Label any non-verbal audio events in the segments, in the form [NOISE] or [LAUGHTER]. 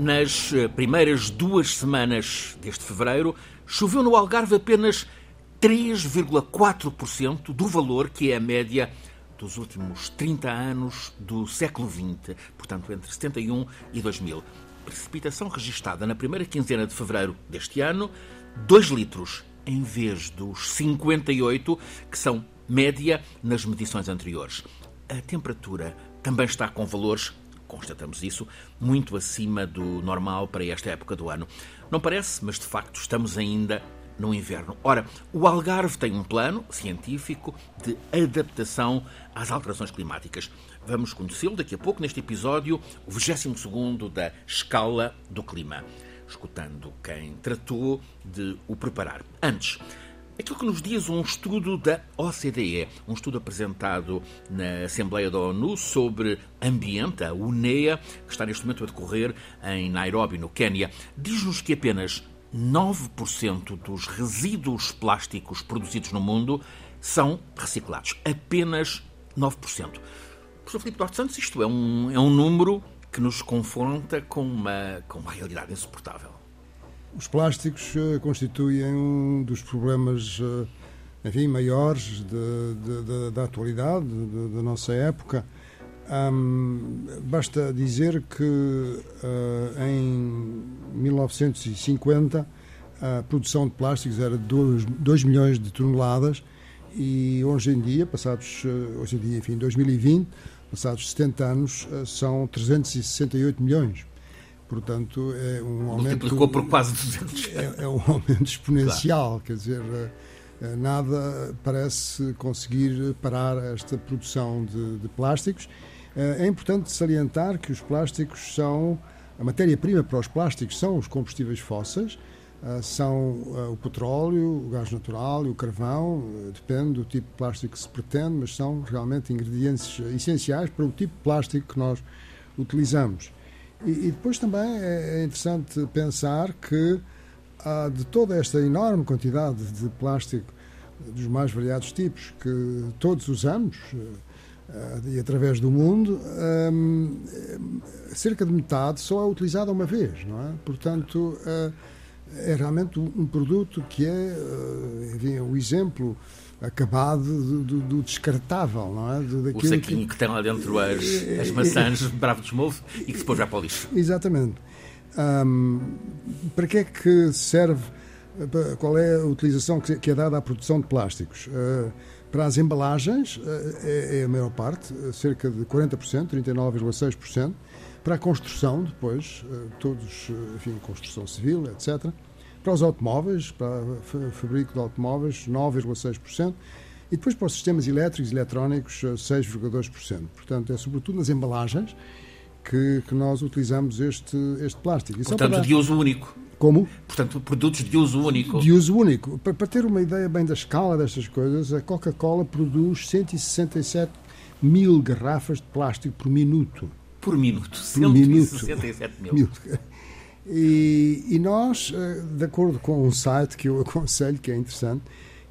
Nas eh, primeiras duas semanas deste fevereiro, choveu no Algarve apenas 3,4% do valor que é a média dos últimos 30 anos do século XX, portanto entre 71 e 2000. Precipitação registada na primeira quinzena de fevereiro deste ano, 2 litros em vez dos 58 que são média nas medições anteriores. A temperatura também está com valores constatamos isso, muito acima do normal para esta época do ano. Não parece, mas de facto estamos ainda no inverno. Ora, o Algarve tem um plano científico de adaptação às alterações climáticas. Vamos conhecê-lo daqui a pouco neste episódio, o 22 da Escala do Clima, escutando quem tratou de o preparar. Antes, Aquilo que nos diz um estudo da OCDE, um estudo apresentado na Assembleia da ONU sobre ambiente, a UNEA, que está neste momento a decorrer em Nairobi, no Quênia, diz-nos que apenas 9% dos resíduos plásticos produzidos no mundo são reciclados. Apenas 9%. Professor Filipe Duarte Santos, isto é um, é um número que nos confronta com uma, com uma realidade insuportável. Os plásticos uh, constituem um dos problemas, uh, enfim, maiores de, de, de, da atualidade, da nossa época. Um, basta dizer que uh, em 1950 a produção de plásticos era de 2 milhões de toneladas e hoje em dia, passados, hoje em dia, enfim, 2020, passados 70 anos, são 368 milhões. Portanto, é um aumento. Multiplicou por quase 200. É, é um aumento [LAUGHS] exponencial, claro. quer dizer, eh, eh, nada parece conseguir parar esta produção de, de plásticos. Eh, é importante salientar que os plásticos são. A matéria-prima para os plásticos são os combustíveis fósseis, são o petróleo, o gás natural e o carvão, depende do tipo de plástico que se pretende, mas são realmente ingredientes essenciais para o tipo de plástico que nós utilizamos. E, e depois também é, é interessante pensar que ah, de toda esta enorme quantidade de plástico dos mais variados tipos que todos usamos ah, e através do mundo, ah, cerca de metade só é utilizada uma vez, não é? Portanto, ah, é realmente um produto que é, enfim, o exemplo acabado do, do, do, descartável, não é? Do, o saquinho que... que... tem lá dentro as, as maçãs bravo de move e que depois vai para o lixo. Exatamente. Um, para que é que serve, qual é a utilização que é dada à produção de plásticos? Uh, para as embalagens uh, é, é, a maior parte, cerca de 40%, 39,6%. Para a construção, depois, uh, todos, enfim, construção civil, etc para os automóveis, para o fabrico de automóveis, 9,6%. E depois para os sistemas elétricos e eletrónicos, 6,2%. Portanto, é sobretudo nas embalagens que, que nós utilizamos este, este plástico. E Portanto, para... de uso único. Como? Portanto, produtos de uso único. De uso único. Para, para ter uma ideia bem da escala destas coisas, a Coca-Cola produz 167 mil garrafas de plástico por minuto. Por minuto? Por 167 minuto. mil. E, e, nós, eh, de acordo com um site que eu [LAUGHS] aconselho, que é interessante,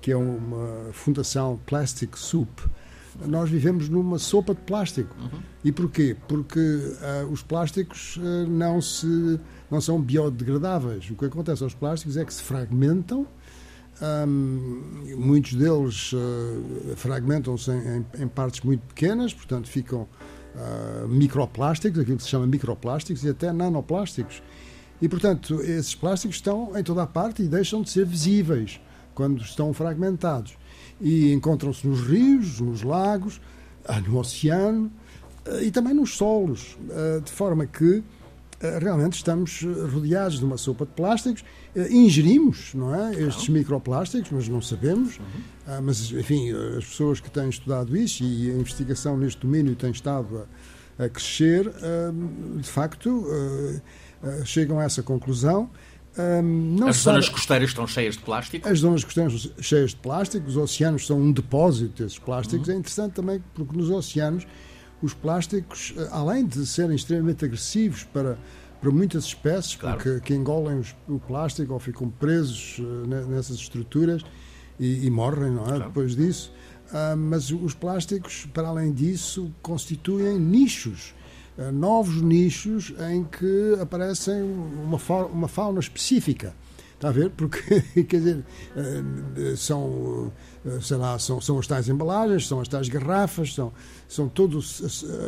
que é uma fundação Plastic Soup, nós vivemos numa sopa de plástico. Uhum. E porquê? Porque uh, os plásticos uh, não, se, não são biodegradáveis. O que acontece aos plásticos é que se fragmentam, um, muitos deles uh, fragmentam-se em, em, partes muito pequenas, portanto ficam microplásticos, aquilo que se chama microplásticos, e até nanoplásticos. E, portanto, esses plásticos estão em toda a parte e deixam de ser visíveis quando estão fragmentados. E encontram-se nos rios, nos lagos, ah, no oceano ah, e também nos solos, ah, de forma que realmente estamos rodeados de uma sopa de plásticos, ingerimos não é, estes microplásticos, mas não sabemos. Uhum. Mas, enfim, as pessoas que têm estudado isso e a investigação neste domínio tem estado a, a crescer, de facto eh, chegam a essa conclusão. Um, as zonas sabe... costeiras estão cheias de plástico? As zonas costeiras cheias de plástico, os oceanos são um depósito desses plásticos. Uhum. É interessante também porque nos oceanos os plásticos, eh, além de serem extremamente agressivos para, para muitas espécies, claro. porque que engolem os, o plástico ou ficam presos uh, nessas estruturas e, e morrem não é? Claro. depois disso, uh, mas os plásticos, para além disso, constituem nichos novos nichos em que aparecem uma, uma fauna específica. Está a ver? Porque, [LAUGHS] quer dizer, são, sei lá, são, são as tais embalagens, são as tais garrafas, são, são todo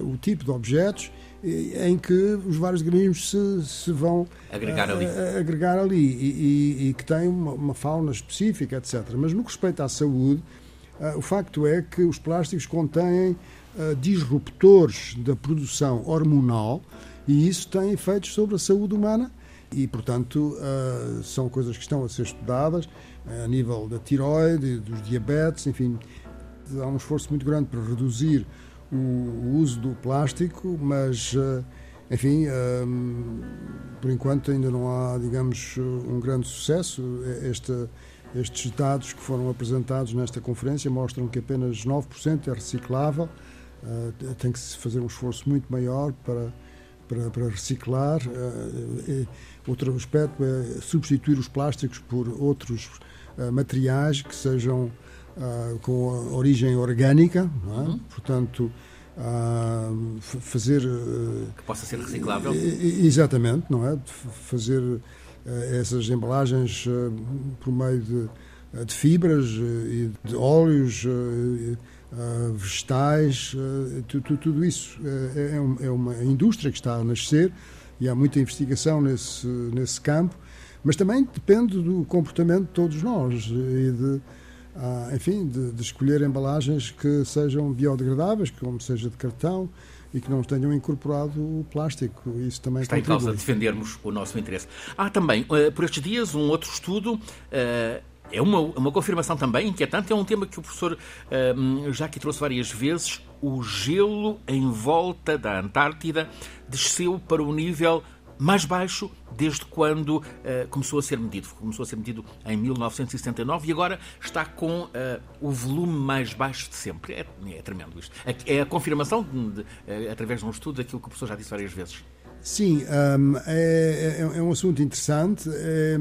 o tipo de objetos em que os vários organismos se, se vão agregar ali, agregar ali e, e, e que têm uma, uma, fauna específica, etc. Mas no que respeita à saúde, o facto é que os plásticos contêm uh, disruptores da produção hormonal e isso tem efeitos sobre a saúde humana e, portanto, uh, são coisas que estão a ser estudadas a nível da tiroide, dos diabetes, enfim, há um esforço muito grande para reduzir o, uso do plástico, mas, eh, enfim, eh, por enquanto ainda não há, digamos, um grande sucesso. Este, estes dados que foram apresentados nesta conferência mostram que apenas 9% é reciclável. Eh, tem que se fazer um esforço muito maior para, para, para reciclar. Outro aspecto é substituir os plásticos por outros materiais que sejam uh, com origem orgânica, é? uhum. portanto, uh, fazer. Uh, que possa ser reciclável? Exatamente, não é? Fazer essas embalagens por meio de, de fibras e de óleos. Vegetais, tudo, tudo isso é, é, é uma indústria que está a nascer e há muita investigação nesse, nesse campo, mas também depende do comportamento de todos nós e de, ah, enfim, de, de, escolher embalagens que sejam biodegradáveis, como seja de cartão e que não tenham incorporado o plástico. Isso também está contribui. em causa defendermos o nosso interesse. Há também, por estes dias, um outro estudo. É uma, uma confirmação também inquietante. É um tema que o professor uh, já aqui trouxe várias vezes. O gelo em volta da Antártida desceu para o nível mais baixo desde quando uh, começou a ser medido. Começou a ser medido em 1979 e agora está com uh, o volume mais baixo de sempre. É, é tremendo isto. É a confirmação, de, de, através de um estudo, daquilo que o professor já disse várias vezes. Sim, um, é, é, é, um assunto interessante. É,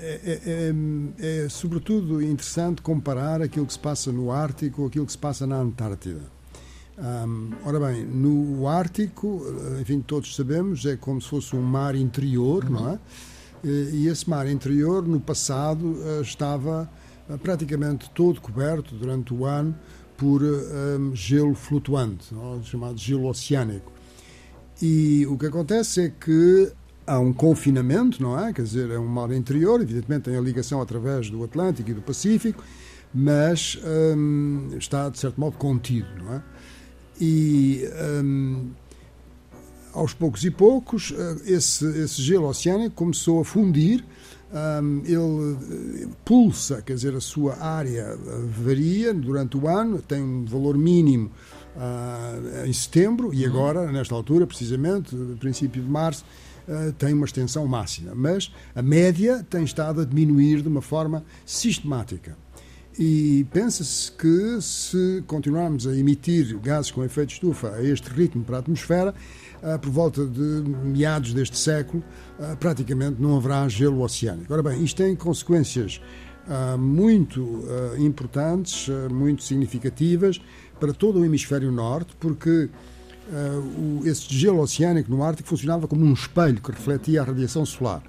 é, é, é, sobretudo, interessante comparar aquilo que se passa no Ártico com aquilo que se passa na Antártida. Um, ora bem, no Ártico, eh, enfim, todos sabemos, é como se fosse um mar interior, uhum. não é? E esse mar interior, no passado, eh, estava eh, praticamente todo coberto durante o ano por um, gelo flutuante, chamado gelo oceânico. E o que acontece é que há um confinamento, não é? Quer dizer, é um mar interior, evidentemente tem a ligação através do Atlântico e do Pacífico, mas um, está, de certo modo, contido, não é? e um, aos poucos e poucos eh, esse, esse gelo oceânico começou a fundir um, ele eh, pulsa, quer dizer, a sua área eh, varia durante o ano, tem um valor mínimo uh, em setembro e uhum. agora, nesta altura, precisamente, princípio de março, uh, tem uma extensão máxima. Mas a média tem estado a diminuir de uma forma sistemática. E pensa-se que se continuarmos a emitir gases com efeito de estufa a este ritmo para a atmosfera, ah, por volta de meados deste século, praticamente não haverá gelo oceânico. Ora bem, isto tem consequências muito importantes, muito significativas para todo o hemisfério norte, porque esse gelo oceânico no Ártico funcionava como um espelho que refletia a radiação solar.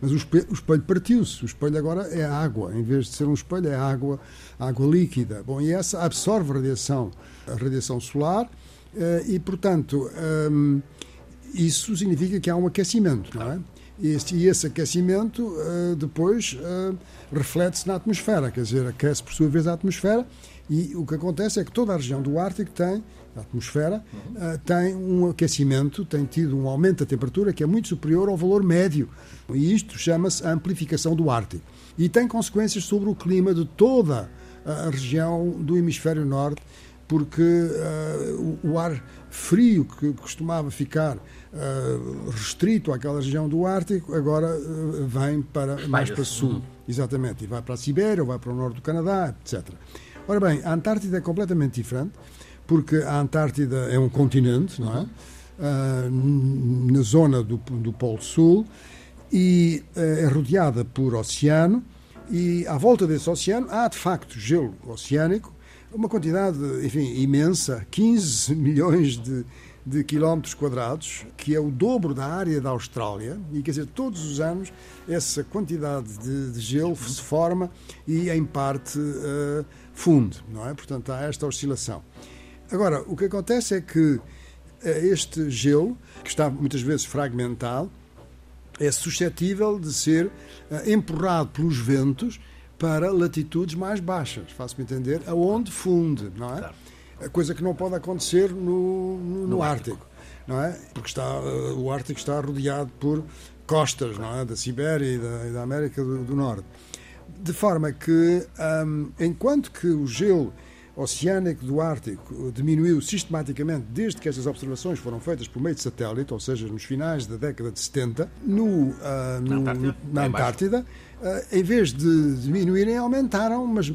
Mas o espelho, o espelho partiu-se. O espelho agora é água. Em vez de ser um espelho, é água, água líquida. Bom, e essa absorve a radiação, a radiação solar eh, e, portanto, ehm, isso significa que há um aquecimento, não é? E esse, aquecimento eh, depois reflete-se na atmosfera, quer dizer, aquece por sua vez a atmosfera e o que acontece é que toda a região do Ártico tem a atmosfera, uh, tem um aquecimento, tem tido um aumento da temperatura que é muito superior ao valor médio. E isto chama-se amplificação do Ártico. E tem consequências sobre o clima de toda a região do hemisfério norte, porque uh, o, o, ar frio que costumava ficar uh, restrito àquela região do Ártico, agora vem para mais para o sul. Exatamente, e vai para a Sibéria, ou vai para o norte do Canadá, etc. Ora bem, a Antártida é completamente diferente porque a Antártida é um continente, não é? Uh, na zona do, do Polo Sul e uh, é rodeada por oceano e à volta desse oceano há de facto gelo oceânico, uma quantidade, enfim, imensa, 15 [LAUGHS] milhões de, de quilómetros quadrados, que é o dobro da área da Austrália, e quer dizer, todos os anos essa quantidade de, de gelo se forma e, em parte, uh, funde, não é? Portanto, há esta oscilação. Agora, o que acontece é que eh, este gelo, que está muitas vezes fragmentado, é suscetível de ser uh, empurrado pelos ventos para latitudes mais baixas, faço-me entender, aonde funde, não é? Claro. Coisa que não pode acontecer no, no, no Ártico. Ártico. não é? Porque está, uh, o Ártico está rodeado por costas, não é? Da Sibéria e da, e da América do, do, Norte. De forma que, um, enquanto que o gelo oceânico do Ártico diminuiu sistematicamente desde que estas observações foram feitas por meio de satélite, ou seja, nos finais da década de 70, no, uh, no, na Antártida, na Antártida uh, em vez de diminuírem, aumentaram, mas uh,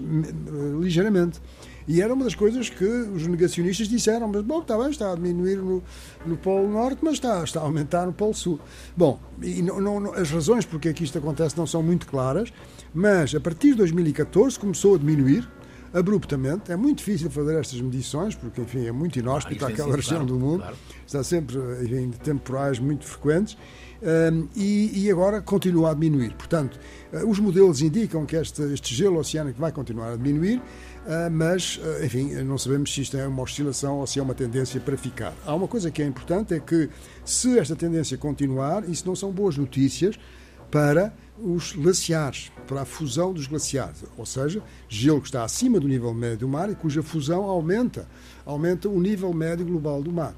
ligeiramente. E era uma das coisas que os negacionistas disseram, mas bom, está bem, está a diminuir no, no Polo Norte, mas está, está a aumentar no Polo Sul. Bom, e não, não, as razões porque é que isto acontece não são muito claras, mas a partir de 2014 começou a diminuir, abruptamente. É muito difícil fazer estas medições, porque, enfim, é muito inóspito ah, aquela região claro, do mundo. Claro. Está sempre, enfim, temporais muito frequentes. Um, e, e, agora continua a diminuir. Portanto, uh, os modelos indicam que este, este gelo oceânico vai continuar a diminuir, uh, mas, uh, enfim, não sabemos se isto é uma oscilação ou se é uma tendência para ficar. Há uma coisa que é importante, é que se esta tendência continuar, isso não são boas notícias para os glaciares, para a fusão dos glaciares, ou seja, gelo que está acima do nível médio do mar e cuja fusão aumenta, aumenta o nível médio global do mar.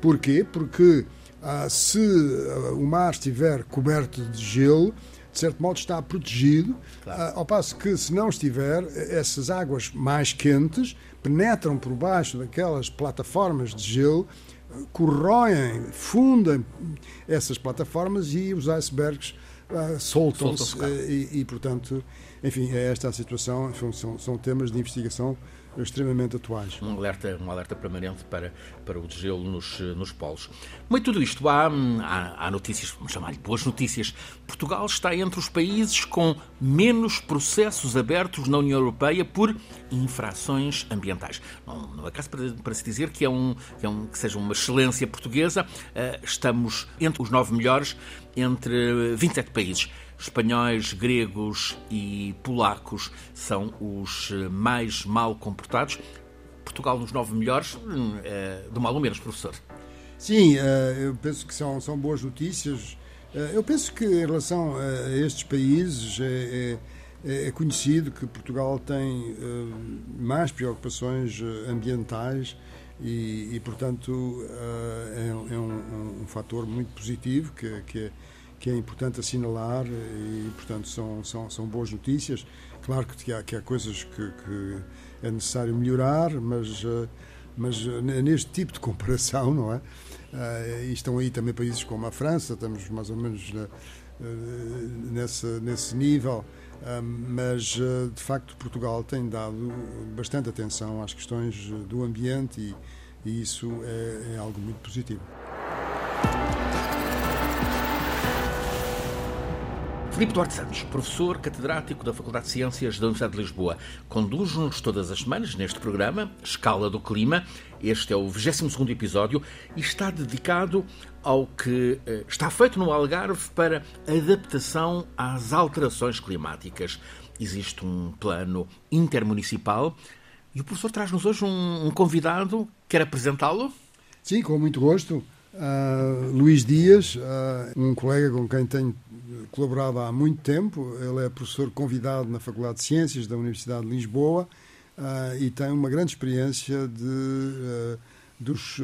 Porquê? Porque ah, se ah, o mar estiver coberto de gelo, de certo modo está protegido, claro. ah, ao passo que se não estiver, essas águas mais quentes penetram por baixo daquelas plataformas de gelo, corroem, fundem essas plataformas e os icebergs uh, soltam-se e, e, portanto, enfim, é esta a situação, são, são temas de investigação extremamente atuais. Um alerta, um alerta permanente para, para o desgelo nos, nos polos. Mas tudo isto, há, há, há notícias, vamos chamar-lhe boas notícias. Portugal está entre os países com menos processos abertos na União Europeia por infrações ambientais. Não, não é caso para, para se dizer que, é um, que, é um, que seja uma excelência portuguesa. Uh, estamos entre os nove melhores entre 27 países. Espanhóis, gregos e polacos são os eh, mais mal comportados. Portugal nos nove melhores, hum, é, do mal ou menos, professor. Sim, eh, eu penso que são, são boas notícias. Eu penso que em relação a estes países é, é, é conhecido que Portugal tem mais preocupações ambientais e, e portanto, é, é um, um, fator muito positivo que, que é que é importante assinalar e, portanto, são, são, são boas notícias. Claro que há, que há coisas que, que é necessário melhorar, mas, eh, mas eh, neste tipo de comparação, não é? Eh, e estão aí também países como a França, estamos mais ou menos nesse, nesse nível, mas de facto Portugal tem dado bastante atenção às questões do ambiente e, e isso é, é algo muito positivo. Filipe Duarte Santos, professor catedrático da Faculdade de Ciências da Universidade de Lisboa, conduz-nos todas as semanas neste programa, Escala do Clima. Este é o 22 episódio e está dedicado ao que eh, está feito no Algarve para adaptação às alterações climáticas. Existe um plano intermunicipal e o professor traz-nos hoje um, um convidado. Quer apresentá-lo? Sim, com muito gosto. Uh, Luís Dias, uh, um colega com quem tenho colaborado há muito tempo. Ele é professor convidado na Faculdade de Ciências da Universidade de Lisboa uh, e tem uma grande experiência de, dos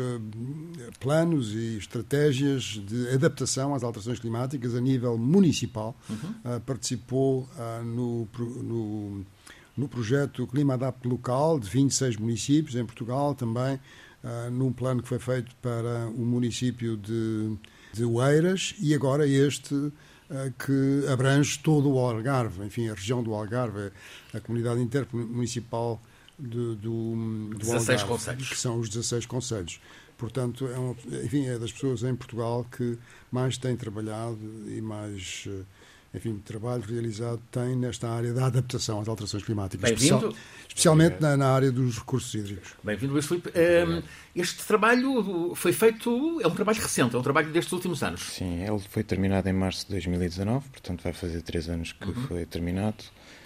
planos e estratégias de adaptação às alterações climáticas a nível municipal. Uhum. participou no, no, no projeto Clima Adapte Local de 26 municípios em Portugal também uh, num plano que foi feito para o município de, de Oeiras e agora este uh, que abrange todo o Algarve, enfim, a região do Algarve, a comunidade intermunicipal do, do, do 16 Algarve, conselhos. que são os 16 conselhos. Portanto, é, uma, enfim, é das pessoas em Portugal que mais têm trabalhado e mais, enfim, trabalho realizado tem nesta área da adaptação às alterações climáticas, especial, especialmente na, na, área dos recursos hídricos. Bem-vindo, Luís Filipe. Um, este trabalho foi feito, é um trabalho recente, é um trabalho destes últimos anos. Sim, ele foi terminado em março de 2019, portanto vai fazer três anos que uhum. foi terminado.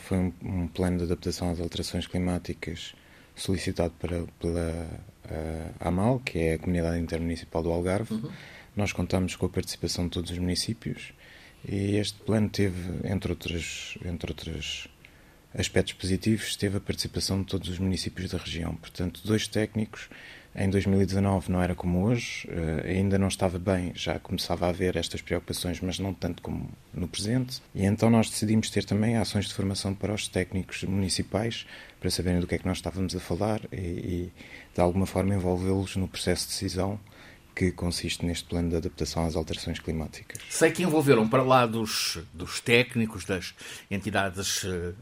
Foi um, um, plano de adaptação às alterações climáticas solicitado para, pela a AMAL, que é a Comunidade Intermunicipal do Algarve. Uhum. Nós contamos com a participação de todos os municípios e este plano teve, entre outros, entre outros aspectos positivos, teve a participação de todos os municípios da região. Portanto, dois técnicos. Em 2019 não era como hoje, uh, ainda não estava bem, já começava a haver estas preocupações, mas não tanto como no presente. E então nós decidimos ter também ações de formação para os técnicos municipais, para saberem do que é que nós estávamos a falar e, e de alguma forma envolvê-los no processo de decisão que consiste neste plano de adaptação às alterações climáticas. Sei que envolveram, para lá dos, dos técnicos, das entidades uh,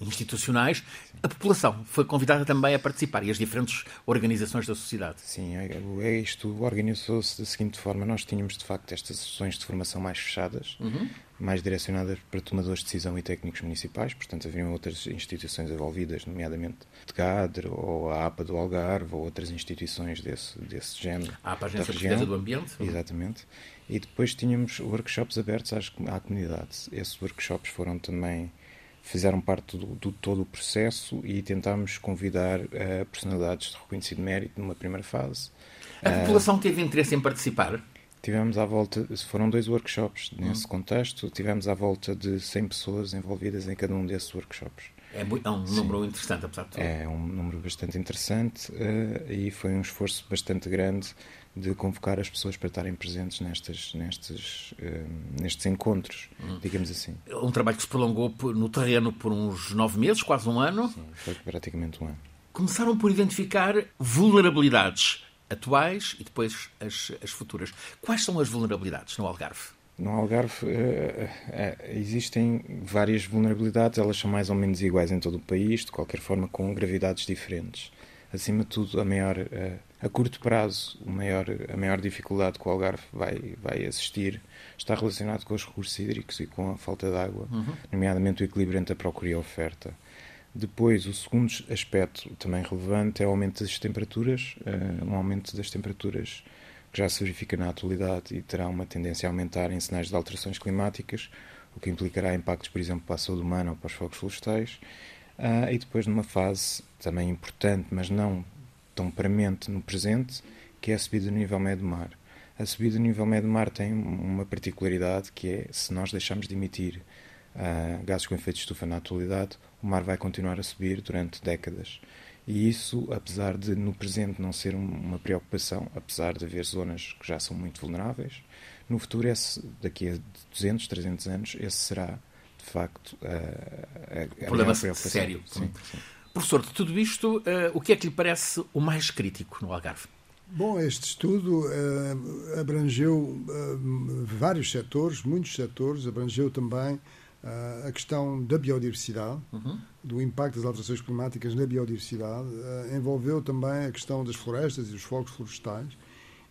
institucionais, a população foi convidada também a participar e as diferentes organizações da sociedade. Sim, é, é isto organizou-se da seguinte forma: nós tínhamos de facto estas sessões de formação mais fechadas, uhum mais direcionadas para tomadores de decisão e técnicos municipais, portanto haveriam outras instituições envolvidas, nomeadamente de CADR ou a APA do Algarve ou outras instituições desse, desse género. A APA, a Agência de Defesa do Ambiente? Exatamente. E depois tínhamos workshops abertos às, à comunidade. Esses workshops foram também fizeram parte do, do, todo o processo e tentámos convidar uh, personalidades de reconhecido mérito numa primeira fase. A população uh, teve interesse em participar? Tivemos à volta, foram dois workshops nesse hum. contexto, tivemos à volta de 100 pessoas envolvidas em cada um desses workshops. É, é um Sim. número interessante, apesar de tudo. É um número bastante interessante uh, e foi um esforço bastante grande de convocar as pessoas para estarem presentes nestes, nestes, uh, nestes encontros, hum. digamos assim. Um trabalho que se prolongou no terreno por uns nove meses, quase um ano. Sim, foi praticamente um ano. Começaram por identificar vulnerabilidades atuais e depois as, as futuras. Quais são as vulnerabilidades no Algarve? No Algarve uh, uh, existem várias vulnerabilidades, elas são mais ou menos iguais em todo o país, de qualquer forma com gravidades diferentes. Acima de tudo, a maior, a curto prazo, a maior, a maior dificuldade que o Algarve vai, vai assistir está relacionado com os recursos hídricos e com a falta de água, uhum. nomeadamente o equilíbrio entre a procura e a oferta. Depois, o segundo aspecto também relevante é o aumento das temperaturas, uh, um aumento das temperaturas que já se verifica na atualidade e terá uma tendência a aumentar em sinais de alterações climáticas, o que implicará impactos, por exemplo, para a saúde humana ou para os fogos florestais. Uh, e depois, numa fase também importante, mas não tão premente no presente, que é a subida do nível médio do mar. A subida do nível médio do mar tem uma particularidade que é, se nós deixarmos de emitir uh, gases com efeito de estufa na atualidade, o mar vai continuar a subir durante décadas. E isso, apesar de no presente não ser uma preocupação, apesar de haver zonas que já são muito vulneráveis, no futuro, esse, daqui a 200, 300 anos, esse será, de facto, a, a, a problema sério. Sim, sim. Professor, de tudo isto, uh, o que é que lhe parece o mais crítico no Algarve? Bom, este estudo uh, abrangeu uh, vários setores, muitos setores, abrangeu também Uh, a questão da biodiversidade, uhum. do impacto das alterações climáticas na biodiversidade, uh, envolveu também a questão das florestas e dos fogos florestais,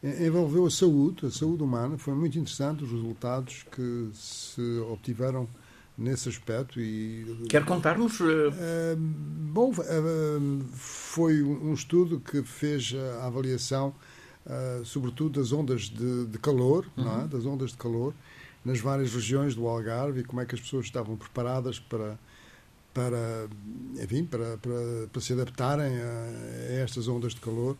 envolveu a saúde, a saúde humana. Foi muito interessante os resultados que se obtiveram nesse aspecto. E, Quer contar-nos? Uh... bom, foi um estudo que fez a avaliação, sobretudo das ondas de, de calor, uhum. é? das ondas de calor nas várias regiões do Algarve e como é que as pessoas estavam preparadas para para enfim para, para, para se adaptarem a, a, estas ondas de calor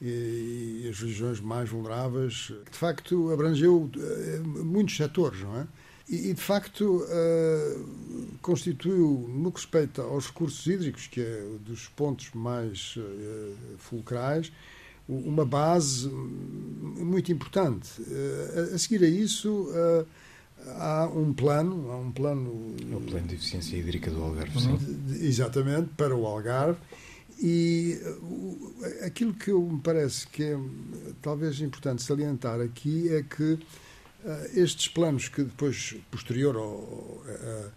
e, e, as regiões mais vulneráveis de facto abrangeu uh, muitos setores não é? E, e de facto uh, constituiu no que respeita aos recursos hídricos que é dos pontos mais uh, fulcrais uma base muito importante. A seguir a isso, há um plano, há um plano. É o plano de eficiência hídrica do Algarve, sim. Exatamente, para o Algarve. E aquilo que me parece que é talvez importante salientar aqui é que estes planos que depois, posterior ao, uh,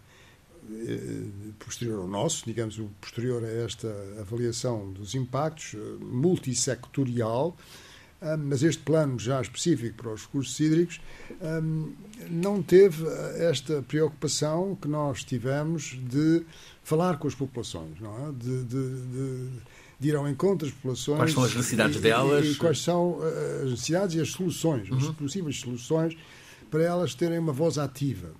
posterior ao nosso, digamos, posterior a esta avaliação dos impactos multissectorial, ah, mas este plano já específico para os recursos hídricos não teve esta preocupação que nós tivemos de falar com as populações, não é? de, de, de, de ir ao encontro das populações. Quais são as necessidades e, delas? E, quais são as necessidades e as soluções, uhum. as possíveis soluções para elas terem uma voz ativa.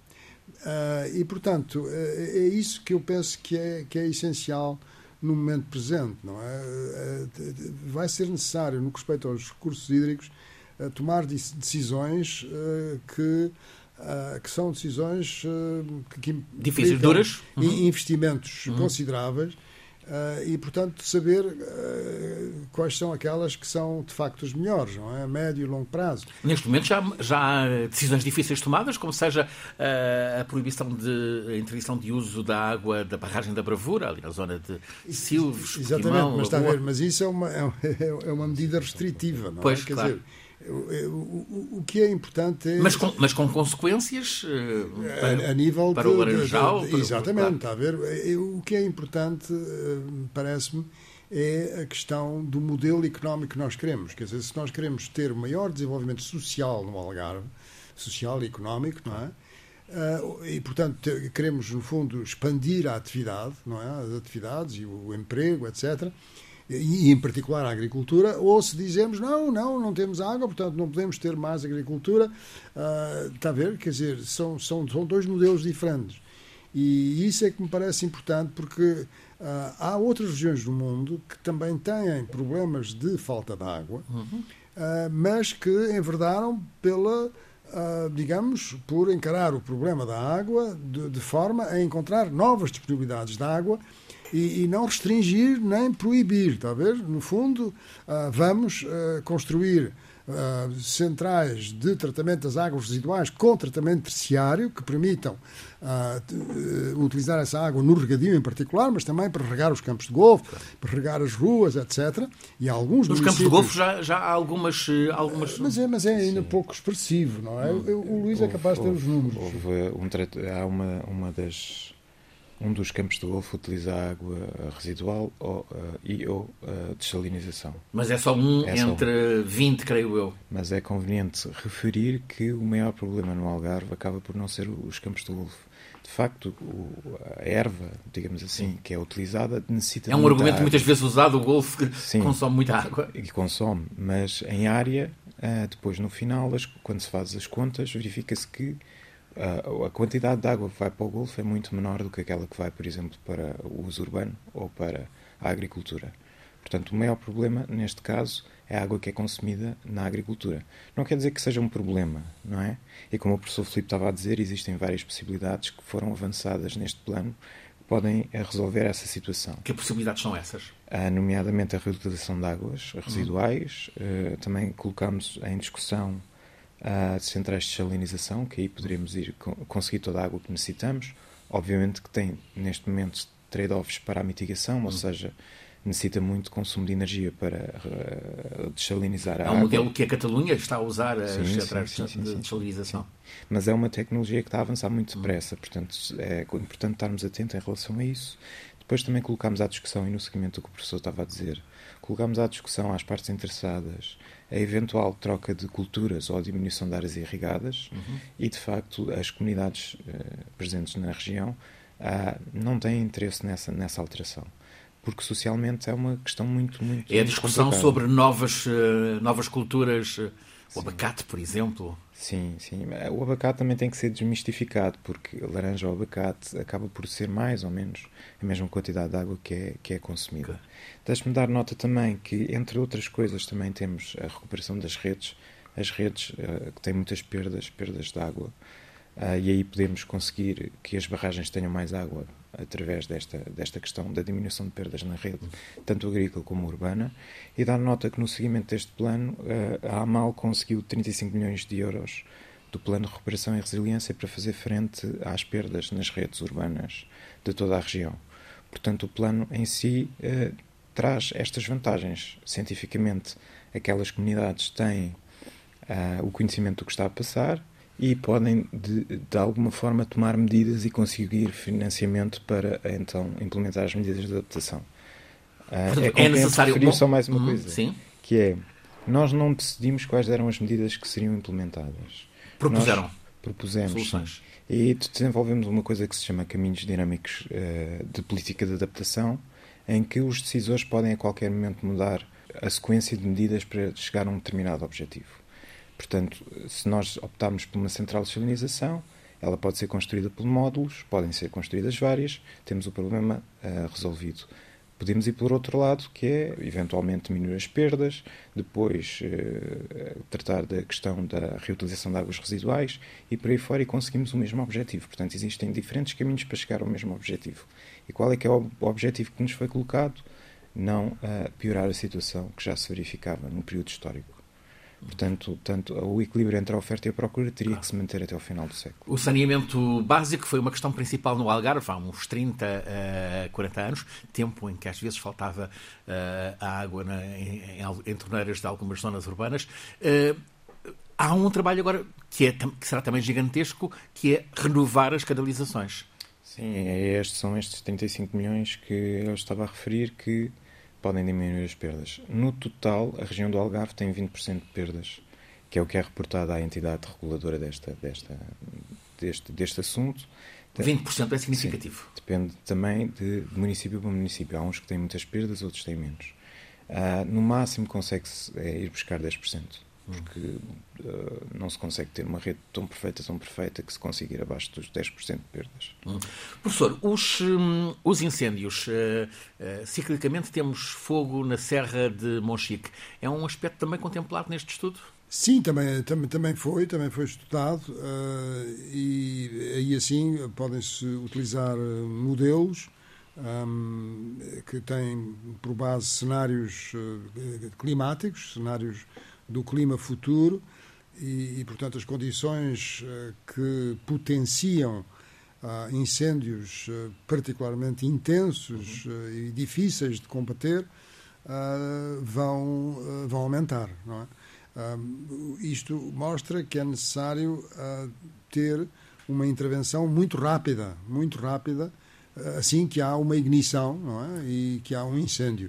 Uh, e, portanto, é, é isso que eu penso que é, que é essencial no momento presente, não é? Eh, vai ser necessário, no que respeita aos recursos hídricos, eh, tomar decisões eh, que que são decisões que, difíceis, duras, uhum. investimentos uhum. consideráveis Uh, e, portanto, saber uh, quais são aquelas que são, de facto, as melhores, não é? A médio e longo prazo. Neste momento já, já há decisões difíceis tomadas, como seja uh, a proibição de a interdição de uso da água da barragem da Bravura, ali na zona de Silves, Exatamente, Portimão, mas está a ver, mas isso é uma, [LAUGHS] é uma medida restritiva, não é? Pois, Quer claro. dizer, o, o, que é importante é. Mas com, mas com consequências para, a, a, nível para de, o Laranjal. De, de, exatamente, para, está a ver? O que é importante, uh, parece-me, é a questão do modelo económico que nós queremos. Quer dizer, se nós queremos ter o maior desenvolvimento social no Algarve, social e económico, não é? Uh, e, portanto, queremos, no fundo, expandir a atividade, não é? As atividades e o emprego, etc e em particular a agricultura, ou se dizemos não, não, não temos água, portanto não podemos ter mais agricultura, uh, está a ver? Quer dizer, são, são, são dois modelos diferentes. E isso é que me parece importante porque uh, há outras regiões do mundo que também têm problemas de falta de água, uhum. uh, mas que enverdaram pela, uh, digamos, por encarar o problema da água de, de, forma a encontrar novas disponibilidades de água e, e, não restringir nem proibir, está a ver? No fundo, uh, vamos uh, construir uh, centrais de tratamento das águas residuais com tratamento terciário que permitam utilizar essa água no regadio em particular, mas também para regar os campos de golfe, para regar as ruas, etc. E alguns Nos campos de golfe já, já há algumas, algumas... Mas é, mas é ainda Sim. pouco expressivo, não é? O, o Luís é capaz de ter os números. Houve um, há uma, uma das um dos campos de golfe utiliza água residual ou, uh, e ou uh, desalinização. Mas é só um é entre só um. 20, creio eu. Mas é conveniente referir que o maior problema no Algarve acaba por não ser os campos de golfe. De facto, o, a erva, digamos assim, que é utilizada necessita É um argumento água. muitas vezes usado, o golfe Sim, consome muita água. E consome, mas em área, uh, depois no final, as, quando se faz as contas, verifica-se que a quantidade de água que vai para o Golfo é muito menor do que aquela que vai, por exemplo, para o uso urbano ou para a agricultura. Portanto, o maior problema, neste caso, é a água que é consumida na agricultura. Não quer dizer que seja um problema, não é? E como o professor Filipe estava a dizer, existem várias possibilidades que foram avançadas neste plano que podem eh, resolver essa situação. Que possibilidades são essas? Ah, nomeadamente a reutilização de águas residuais. Uh, também colocamos em discussão uh, de centrais de salinização, que aí poderemos ir conseguir toda a água que necessitamos. Obviamente que tem, neste momento, trade-offs para a mitigação, ou uhum. seja, necessita muito consumo de energia para uh, desalinizar a água. É um modelo que a Catalunha está a usar, as sim, centrais sim, sim, de desalinização. Mas é uma tecnologia que está a avançar muito uhum. depressa, portanto é importante estarmos atentos em relação a isso. Depois também colocámos à discussão, e no seguimento do que o professor estava a dizer, colocámos à discussão às partes interessadas a eventual troca de culturas ou a diminuição de áreas irrigadas uhum. e, de facto, as comunidades uh, presentes na região uh, não têm interesse nessa, nessa alteração. Porque socialmente é uma questão muito, muito. É a discussão complicada. sobre novas, uh, novas culturas, o abacate, por exemplo. Sim, sim. O abacate também tem que ser desmistificado, porque laranja ou abacate acaba por ser mais ou menos a mesma quantidade de água que é, que é consumida. Okay. Deixe-me dar nota também que, entre outras coisas, também temos a recuperação das redes, as redes uh, que têm muitas perdas, perdas de água, uh, e aí podemos conseguir que as barragens tenham mais água através desta, desta questão da diminuição de perdas na rede, tanto agrícola como urbana, e dar nota que no seguimento deste plano uh, a AMAL conseguiu 35 milhões de euros do Plano de Recuperação e Resiliência para fazer frente às perdas nas redes urbanas de toda a região. Portanto, o plano em si uh, traz estas vantagens. Cientificamente, aquelas comunidades têm uh, o conhecimento do que está a passar e podem, de, de alguma forma, tomar medidas e conseguir financiamento para, então, implementar as medidas de adaptação. Uh, é, é necessário... Bom, só mais uma hum, coisa, sim. que é Nós não decidimos quais eram as medidas que seriam implementadas. Propuseram. Nós propusemos. Soluções. E desenvolvemos uma coisa que se chama caminhos dinâmicos uh, de política de adaptação, em que os decisores podem a qualquer momento mudar a sequência de medidas para chegar a um determinado objetivo. Portanto, se nós optarmos por uma central de salinização, ela pode ser construída por módulos, podem ser construídas várias, temos o problema uh, resolvido. Podemos ir por outro lado, que é eventualmente diminuir as perdas, depois eh, tratar da questão da reutilização de águas residuais e por aí fora e conseguimos o mesmo objetivo. Portanto, existem diferentes caminhos para chegar ao mesmo objetivo. E qual é que é o objetivo que nos foi colocado? Não uh, piorar a situação que já se verificava no período histórico. Portanto, tanto, o equilíbrio entre a oferta e a procura teria que se manter até ao final do século. O saneamento básico foi uma questão principal no Algarve há uns 30, uh, 40 anos, tempo em que às vezes faltava uh, a água na, em, em, torneiras de algumas zonas urbanas. Uh, há um trabalho agora que, é, que será também gigantesco, que é renovar as canalizações. Sim, é estes, são estes 35 milhões que eu estava a referir que podem diminuir as perdas. No total, a região do Algarve tem 20% de perdas, que é o que é reportado à entidade reguladora desta, desta, deste, deste assunto. 20% é significativo. Sim, depende também de, de, município para município. Há uns que têm muitas perdas, outros têm menos. Uh, no máximo consegue-se é, ir buscar 10% porque uh, não se consegue ter uma rede tão perfeita, tão perfeita, que se consiga ir abaixo dos 10% de perdas. Hum. Professor, os, um, os incêndios, uh, uh, ciclicamente temos fogo na Serra de Monchique. É um aspecto também contemplado neste estudo? Sim, também, também, também foi, também foi estudado e aí assim podem-se utilizar modelos um, que têm por base cenários climáticos, cenários do clima futuro e, e portanto, as condições uh, que potenciam uh, incêndios uh, particularmente intensos uhum. e difíceis de combater vão, vão aumentar. Não é? isto mostra que é necessário ter uma intervenção muito rápida, muito rápida, assim que há uma ignição não é? e que há um incêndio.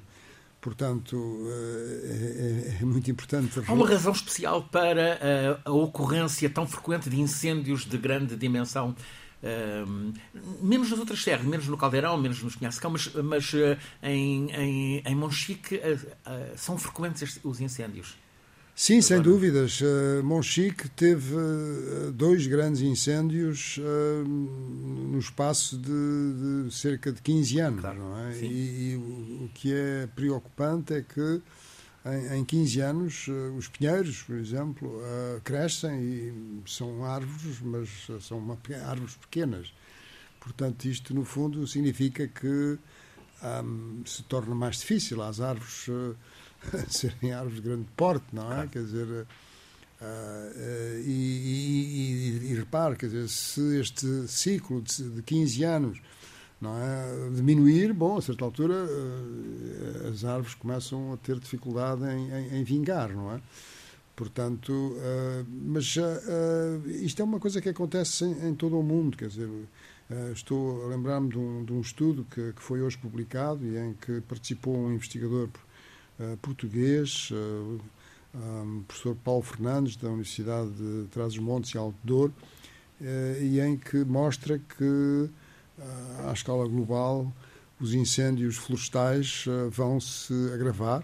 Portanto, eh, é, é, muito importante. Há uma razão especial para a, eh, a ocorrência tão frequente de incêndios de grande dimensão Uh, menos nas outras serras, menos no Caldeirão, menos nos Pinhascão, mas, mas uh, em, em, em Monchique uh, são frequentes os incêndios. Sim, sem dúvidas. Uh, Monchique teve uh, dois grandes incêndios uh, no espaço de, de, cerca de 15 anos. Claro, não é? E, e o, o, que é preocupante é que em, em 15 anos os pinheiros, por exemplo, crescem e são árvores, mas são uma, árvores pequenas. Portanto, isto no fundo significa que um, se torna mais difícil às árvores [LAUGHS] serem árvores de grande porte, não é? Claro. Quer dizer, uh, uh, e, e, e, e, repare, quer dizer, se este ciclo de, de 15 anos não é, diminuir, bom, a certa altura uh, as árvores começam a ter dificuldade em, em, em vingar, não é? Portanto, mas isto é uma coisa que acontece em, em todo o mundo, quer dizer, estou a lembrar-me de, um, de um, estudo que, que, foi hoje publicado e em que participou um investigador português, um, eh, professor Paulo Fernandes, da Universidade de Trás-os-Montes e Alto Douro, eh, e em que mostra que, à escala global, os incêndios florestais vão se agravar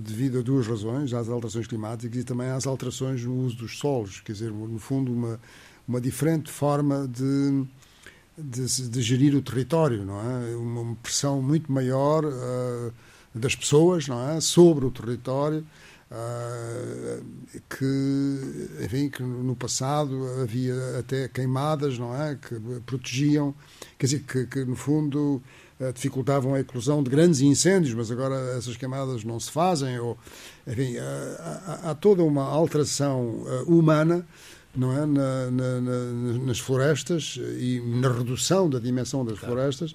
devido a duas razões, às alterações climáticas e também às alterações no uso dos solos, quer dizer, no fundo, uma, uma diferente forma de, de, de gerir o território, não é? Uma pressão muito maior uh, das pessoas não é? sobre o território. Uh, que, enfim, que no passado havia até queimadas, não é? Que protegiam, quer dizer, que, que no fundo uh, dificultavam a eclosão de grandes incêndios, mas agora essas queimadas não se fazem, ou, enfim, uh, há, há, toda uma alteração humana não é? Na, na, na, nas florestas e na redução da dimensão das florestas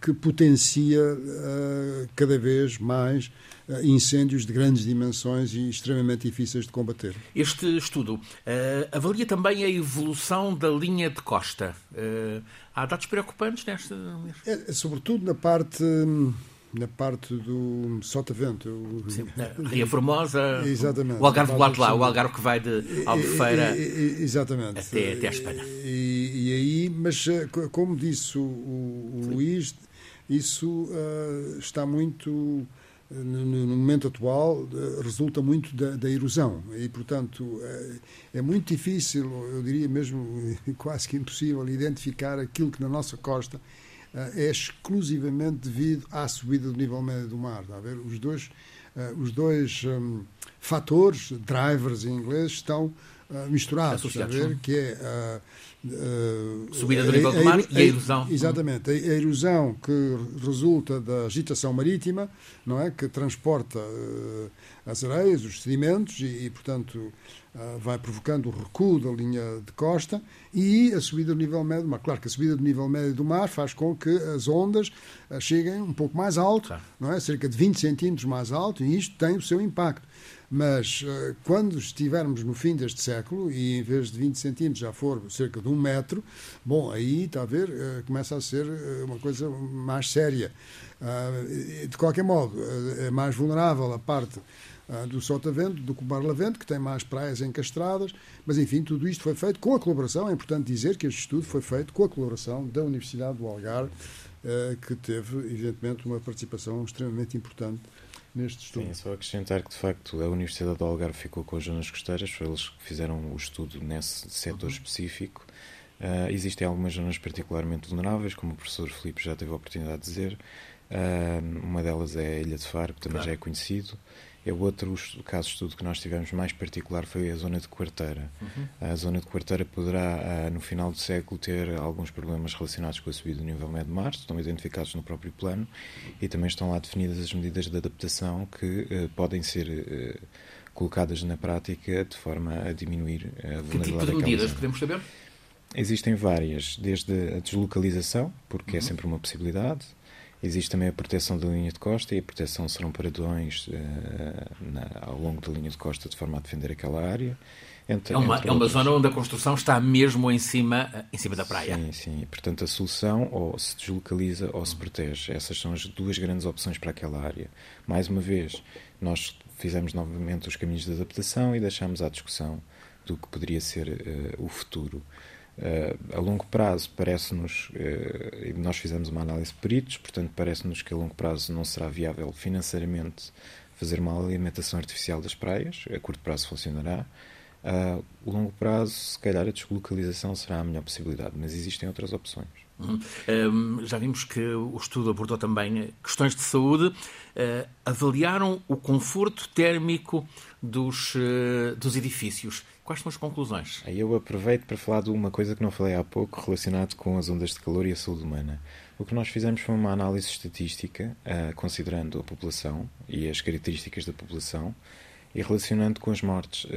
que potencia eh, cada vez mais eh, incêndios de grandes dimensões e extremamente difíceis de combater. Este estudo uh, avalia também a evolução da linha de costa. Uh, há dados preocupantes nesta? É, sobretudo na parte na parte do Sotavento. Sim, [LAUGHS] Ria Formosa, exatamente, o Algarve do lado lá, o Algarve que vai de Albufeira exatamente. Até, até a Espanha. E, e, aí, mas como disse o, o Luís, isso uh, está muito no, no, momento atual, resulta muito da, da, erosão. E, portanto, é, é, muito difícil, eu diria mesmo [LAUGHS] quase que impossível, identificar aquilo que na nossa costa é exclusivamente devido à subida do nível médio do mar. Está a ver? Os dois, os dois um, fatores, drivers em inglês, estão uh, misturados, está a ver? Que é uh, Uh, subida do nível do mar e a erosão. Exatamente, a, erosão que resulta da agitação marítima, não é, que transporta uh, as areias, os sedimentos e, e portanto, vai provocando o recuo da linha de costa e a subida do nível médio do mar. Claro que a subida do nível médio do mar faz com que as ondas cheguem um pouco mais alto, claro. não é, cerca de 20 centímetros mais alto e isto tem o seu impacto. Mas uh, quando estivermos no fim deste século e em vez de 20 centímetros já for cerca de um metro, bom, aí está a ver, uh, começa a ser uh, uma coisa mais séria. de qualquer modo, é mais vulnerável a parte do Sotavento do Barlavento, que tem mais praias encastradas, mas enfim, tudo isto foi feito com a colaboração, é importante dizer que este estudo foi feito com a colaboração da Universidade do Algarve, que teve, evidentemente, uma participação extremamente importante neste estudo. Sim, só acrescentar que de facto a Universidade do Algarve ficou com as zonas costeiras, foi eles que fizeram o estudo nesse setor uhum. específico. Uh, existem algumas zonas particularmente vulneráveis, como o professor Filipe já teve a oportunidade de dizer. Uh, uma delas é a Ilha de Faro, que também claro. já é conhecido. É o outro caso de estudo que nós tivemos mais particular foi a zona de Quarteira. Uhum. A zona de Quarteira poderá, ah, no final do século, ter alguns problemas relacionados com a subida do nível médio do mar, estão identificados no próprio plano, e também estão lá definidas as medidas de adaptação que uh, podem ser uh, colocadas na prática de forma a diminuir a vulnerabilidade. Que tipo de medidas podemos saber? Existem várias, desde a deslocalização, porque é uhum. é sempre uma possibilidade, Existe também a proteção da linha de costa e a proteção serão paredões uh, na, ao longo da linha de costa de forma a defender aquela área. Entre, é uma, é uma zona onde a construção está mesmo em cima, em cima da praia. Sim, sim. Portanto, a solução ou se deslocaliza ou se protege. Essas são as duas grandes opções para aquela área. Mais uma vez, nós fizemos novamente os caminhos de adaptação e deixamos à discussão do que poderia ser uh, o futuro. Uh, a longo prazo, parece-nos, uh, nós fizemos uma análise de peritos, portanto, parece-nos que a longo prazo não será viável financeiramente fazer uma alimentação artificial das praias, a curto prazo funcionará. A longo prazo, se calhar, a deslocalização será a melhor possibilidade, mas existem outras opções. Uhum. Um, já vimos que o estudo abordou também questões de saúde. Uh, avaliaram o conforto térmico dos, uh, dos edifícios. Quais são as conclusões? Aí eu aproveito para falar de uma coisa que não falei há pouco, relacionado com as ondas de calor e a saúde humana. O que nós fizemos foi uma análise estatística, uh, considerando a população e as características da população, e relacionando com as mortes, uh,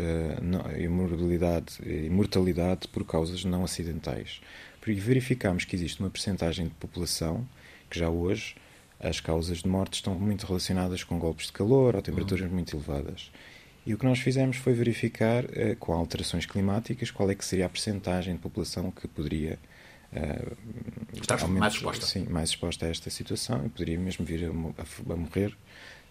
e mortalidade por causas não acidentais. Porque verificamos que existe uma percentagem de população que já hoje as causas de morte estão muito relacionadas com golpes de calor ou temperaturas uhum. muito elevadas. E o que nós fizemos foi verificar, uh, com alterações climáticas, qual é que seria a percentagem de população que poderia uh, estar mais exposta. Sim, mais exposta a esta situação e poderia mesmo vir a, a, a morrer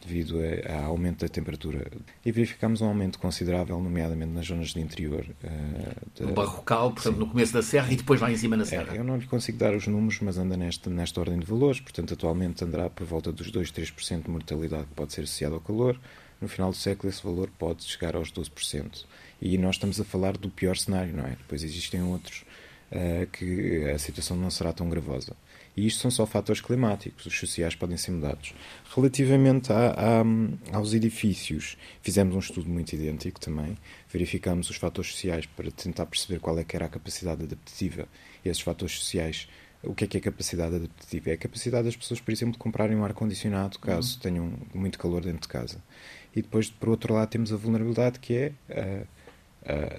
devido ao aumento da temperatura. E verificamos um aumento considerável, nomeadamente nas zonas de interior. Uh, de, no Barrocal, portanto, sim. no começo da serra e depois lá em cima na serra. É, eu não lhe consigo dar os números, mas anda nesta, nesta ordem de valores. Portanto, atualmente andará por volta dos 2, 3% de mortalidade que pode ser associada ao calor no final do século esse valor pode chegar aos 12%. E nós estamos a falar do pior cenário, não é? Depois existem outros uh, que a situação não será tão gravosa. E isto são só fatores climáticos, os sociais podem ser mudados. Relativamente a, a, aos edifícios, fizemos um estudo muito idêntico também. Verificamos os fatores sociais para tentar perceber qual é que era a capacidade adaptativa. E esses fatores sociais o que é que é capacidade adaptativa? É a capacidade das pessoas, por exemplo, de comprarem um ar-condicionado caso uhum. tenham muito calor dentro de casa. E depois, por outro lado, temos a vulnerabilidade que é uh,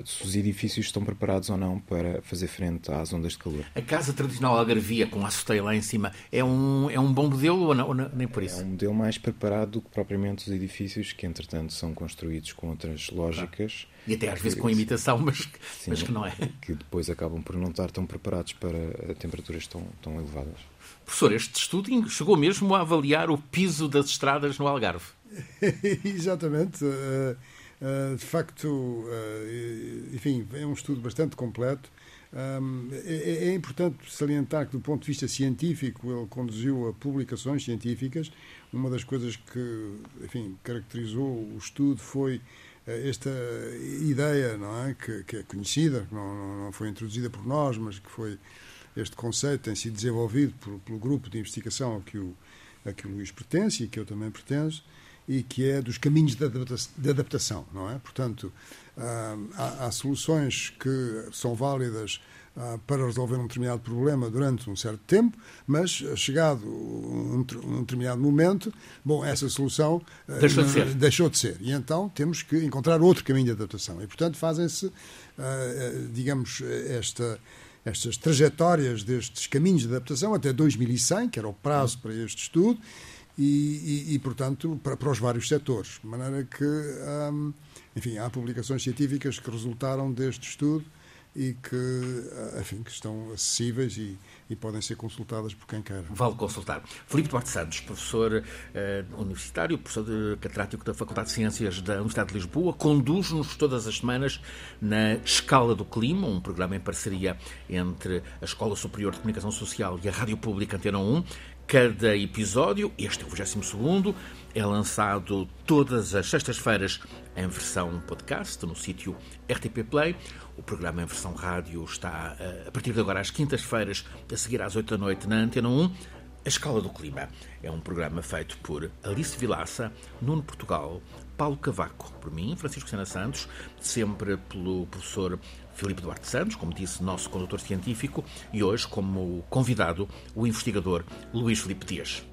se os edifícios estão preparados ou não para fazer frente às ondas de calor. A casa tradicional algarvia com a azoteia lá em cima é um, é um bom modelo ou, não, ou não, nem por isso? É um modelo mais preparado do que propriamente os edifícios que, entretanto, são construídos com outras lógicas. E até às vezes com imitação, mas, Sim, mas que não é. Que depois acabam por não estar tão preparados para temperaturas tão, tão elevadas. Professor, este estudo chegou mesmo a avaliar o piso das estradas no Algarve. [LAUGHS] Exatamente. Uh, de facto, uh, enfim, é um estudo bastante completo. Um, é, é, importante salientar que, do ponto de vista científico, ele conduziu a publicações científicas. Uma das coisas que, enfim, caracterizou o estudo foi esta ideia, não é, que, que é conhecida, não, não foi introduzida por nós, mas que foi este conceito tem sido desenvolvido por, pelo grupo de investigação a que o, a que o Luís pertence e que eu também pertenço, e que é dos caminhos de adaptação, não é? Portanto, ah, há, há soluções que são válidas ah, para resolver um determinado problema durante um certo tempo, mas chegado um, um determinado momento, bom, essa solução ah, deixou de, ser. deixou de ser. E então temos que encontrar outro caminho de adaptação. E, portanto, fazem-se, digamos, esta estas trajetórias destes caminhos de adaptação até 2100, que era o prazo para este estudo, e, e, e portanto, para, para, os vários setores. De maneira que, hum, enfim, há publicações científicas que resultaram deste estudo e que, enfim, que estão acessíveis e, e podem ser consultadas por quem quer. Vale consultar. Filipe Duarte Santos, professor eh, universitário, professor de catedrático da Faculdade de Ciências da Universidade de Lisboa, conduz-nos todas as semanas na Escala do Clima, um programa em parceria entre a Escola Superior de Comunicação Social e a Rádio Pública Antena 1. Cada episódio, este é o 22 é lançado todas as sextas-feiras em versão podcast no sítio RTP Play. O programa em versão rádio está eh, a partir de agora às quintas-feiras, a seguir às 8 da noite na Antena 1. A Escala do Clima é um programa feito por Alice Vilaça, Nuno Portugal, Paulo Cavaco, por mim, Francisco Sena Santos, sempre pelo professor Filipe Duarte Santos, como disse, nosso condutor científico, e hoje como convidado o investigador Luís Filipe Dias.